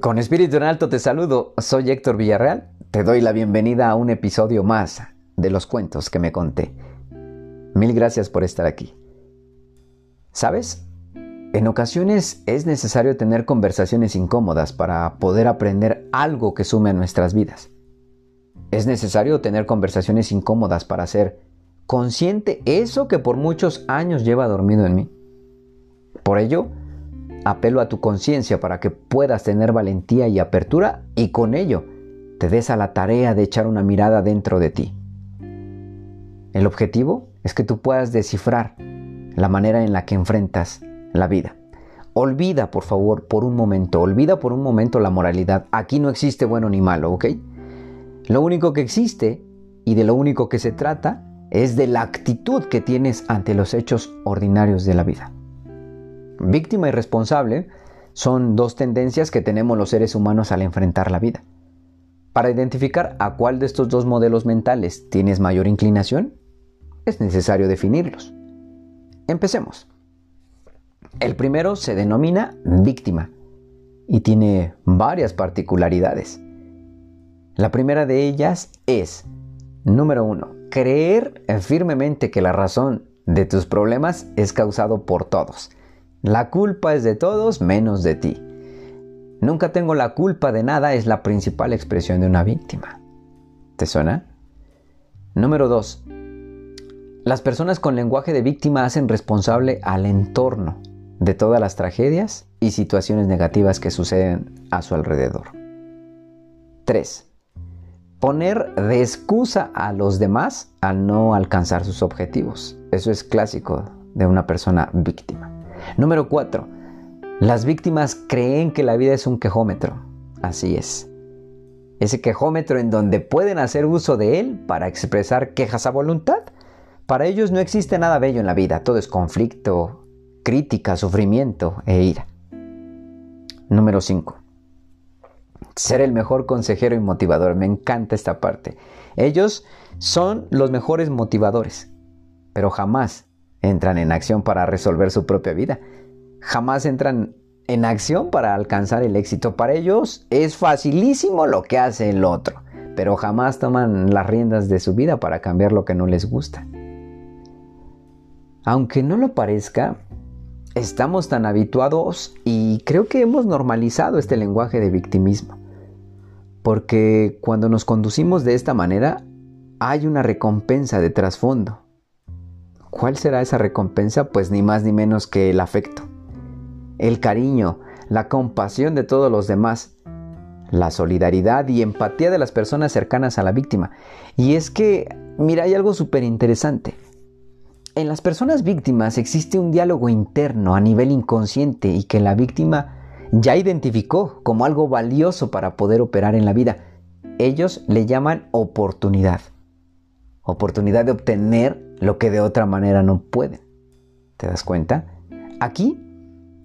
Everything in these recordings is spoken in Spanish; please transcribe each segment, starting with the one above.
Con espíritu en alto te saludo, soy Héctor Villarreal, te doy la bienvenida a un episodio más de los cuentos que me conté. Mil gracias por estar aquí. ¿Sabes? En ocasiones es necesario tener conversaciones incómodas para poder aprender algo que sume a nuestras vidas. Es necesario tener conversaciones incómodas para ser consciente eso que por muchos años lleva dormido en mí. Por ello, Apelo a tu conciencia para que puedas tener valentía y apertura y con ello te des a la tarea de echar una mirada dentro de ti. El objetivo es que tú puedas descifrar la manera en la que enfrentas la vida. Olvida, por favor, por un momento, olvida por un momento la moralidad. Aquí no existe bueno ni malo, ¿ok? Lo único que existe y de lo único que se trata es de la actitud que tienes ante los hechos ordinarios de la vida. Víctima y responsable son dos tendencias que tenemos los seres humanos al enfrentar la vida. Para identificar a cuál de estos dos modelos mentales tienes mayor inclinación, es necesario definirlos. Empecemos. El primero se denomina víctima y tiene varias particularidades. La primera de ellas es, número uno, creer firmemente que la razón de tus problemas es causado por todos la culpa es de todos menos de ti. Nunca tengo la culpa de nada es la principal expresión de una víctima. ¿Te suena? Número 2. Las personas con lenguaje de víctima hacen responsable al entorno de todas las tragedias y situaciones negativas que suceden a su alrededor. 3. Poner de excusa a los demás al no alcanzar sus objetivos. Eso es clásico de una persona víctima. Número 4. Las víctimas creen que la vida es un quejómetro. Así es. Ese quejómetro en donde pueden hacer uso de él para expresar quejas a voluntad. Para ellos no existe nada bello en la vida, todo es conflicto, crítica, sufrimiento e ira. Número 5. Ser el mejor consejero y motivador. Me encanta esta parte. Ellos son los mejores motivadores, pero jamás entran en acción para resolver su propia vida. Jamás entran en acción para alcanzar el éxito. Para ellos es facilísimo lo que hace el otro, pero jamás toman las riendas de su vida para cambiar lo que no les gusta. Aunque no lo parezca, estamos tan habituados y creo que hemos normalizado este lenguaje de victimismo. Porque cuando nos conducimos de esta manera, hay una recompensa de trasfondo. ¿Cuál será esa recompensa? Pues ni más ni menos que el afecto, el cariño, la compasión de todos los demás, la solidaridad y empatía de las personas cercanas a la víctima. Y es que, mira, hay algo súper interesante. En las personas víctimas existe un diálogo interno a nivel inconsciente y que la víctima ya identificó como algo valioso para poder operar en la vida. Ellos le llaman oportunidad. Oportunidad de obtener lo que de otra manera no pueden. ¿Te das cuenta? Aquí,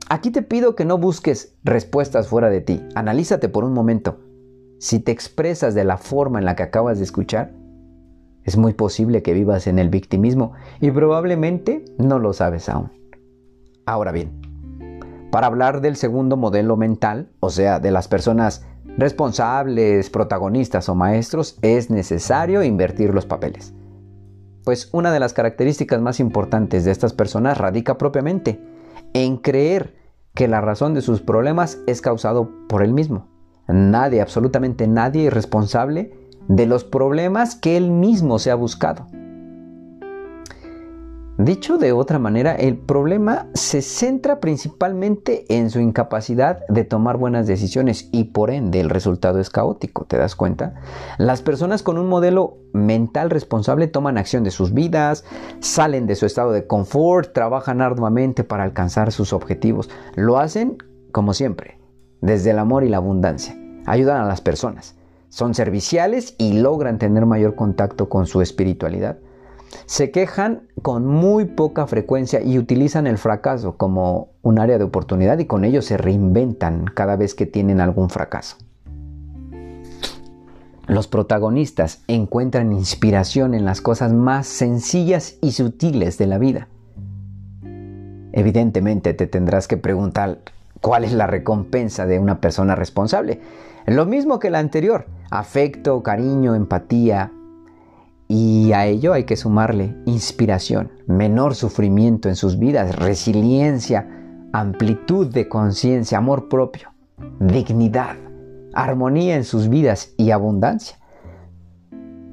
aquí te pido que no busques respuestas fuera de ti. Analízate por un momento. Si te expresas de la forma en la que acabas de escuchar, es muy posible que vivas en el victimismo y probablemente no lo sabes aún. Ahora bien, para hablar del segundo modelo mental, o sea, de las personas responsables, protagonistas o maestros, es necesario invertir los papeles pues una de las características más importantes de estas personas radica propiamente en creer que la razón de sus problemas es causado por él mismo. Nadie, absolutamente nadie es responsable de los problemas que él mismo se ha buscado. Dicho de otra manera, el problema se centra principalmente en su incapacidad de tomar buenas decisiones y por ende el resultado es caótico, ¿te das cuenta? Las personas con un modelo mental responsable toman acción de sus vidas, salen de su estado de confort, trabajan arduamente para alcanzar sus objetivos. Lo hacen, como siempre, desde el amor y la abundancia. Ayudan a las personas, son serviciales y logran tener mayor contacto con su espiritualidad se quejan con muy poca frecuencia y utilizan el fracaso como un área de oportunidad y con ello se reinventan cada vez que tienen algún fracaso. Los protagonistas encuentran inspiración en las cosas más sencillas y sutiles de la vida. Evidentemente te tendrás que preguntar, ¿Cuál es la recompensa de una persona responsable? Lo mismo que la anterior, afecto, cariño, empatía. Y a ello hay que sumarle inspiración, menor sufrimiento en sus vidas, resiliencia, amplitud de conciencia, amor propio, dignidad, armonía en sus vidas y abundancia.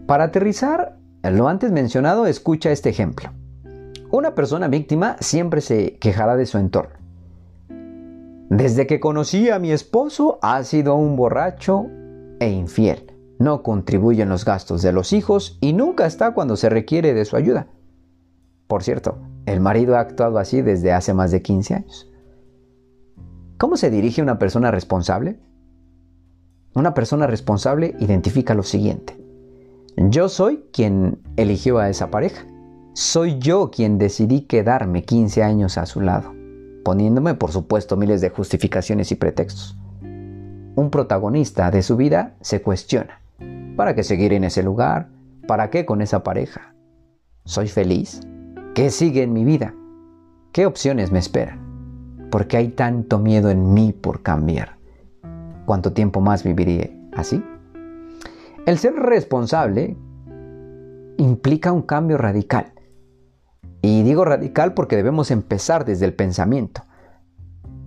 Para aterrizar lo antes mencionado, escucha este ejemplo. Una persona víctima siempre se quejará de su entorno. Desde que conocí a mi esposo ha sido un borracho e infiel. No contribuye en los gastos de los hijos y nunca está cuando se requiere de su ayuda. Por cierto, el marido ha actuado así desde hace más de 15 años. ¿Cómo se dirige una persona responsable? Una persona responsable identifica lo siguiente. Yo soy quien eligió a esa pareja. Soy yo quien decidí quedarme 15 años a su lado poniéndome por supuesto miles de justificaciones y pretextos. Un protagonista de su vida se cuestiona, ¿para qué seguir en ese lugar? ¿Para qué con esa pareja? ¿Soy feliz? ¿Qué sigue en mi vida? ¿Qué opciones me esperan? ¿Por qué hay tanto miedo en mí por cambiar? ¿Cuánto tiempo más viviré así? El ser responsable implica un cambio radical y digo radical porque debemos empezar desde el pensamiento.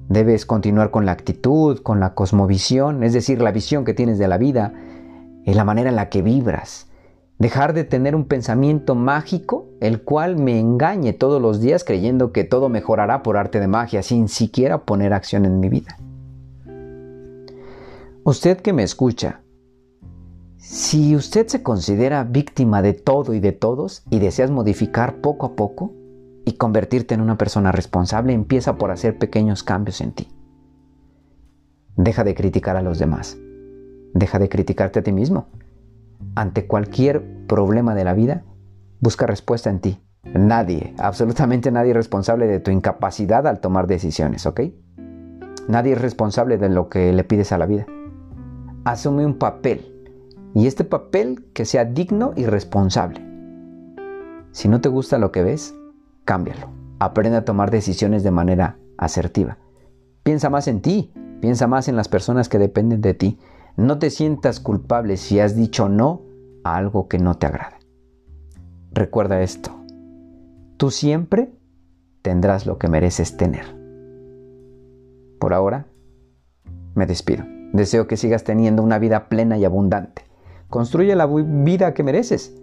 Debes continuar con la actitud, con la cosmovisión, es decir, la visión que tienes de la vida y la manera en la que vibras. Dejar de tener un pensamiento mágico, el cual me engañe todos los días creyendo que todo mejorará por arte de magia sin siquiera poner acción en mi vida. Usted que me escucha, si usted se considera víctima de todo y de todos y deseas modificar poco a poco y convertirte en una persona responsable, empieza por hacer pequeños cambios en ti. Deja de criticar a los demás. Deja de criticarte a ti mismo. Ante cualquier problema de la vida, busca respuesta en ti. Nadie, absolutamente nadie es responsable de tu incapacidad al tomar decisiones, ¿ok? Nadie es responsable de lo que le pides a la vida. Asume un papel y este papel que sea digno y responsable. Si no te gusta lo que ves, cámbialo. Aprende a tomar decisiones de manera asertiva. Piensa más en ti, piensa más en las personas que dependen de ti. No te sientas culpable si has dicho no a algo que no te agrada. Recuerda esto. Tú siempre tendrás lo que mereces tener. Por ahora, me despido. Deseo que sigas teniendo una vida plena y abundante. Construye la vida que mereces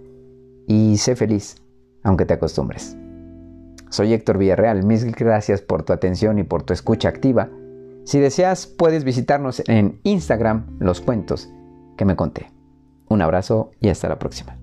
y sé feliz, aunque te acostumbres. Soy Héctor Villarreal, mil gracias por tu atención y por tu escucha activa. Si deseas, puedes visitarnos en Instagram, los cuentos que me conté. Un abrazo y hasta la próxima.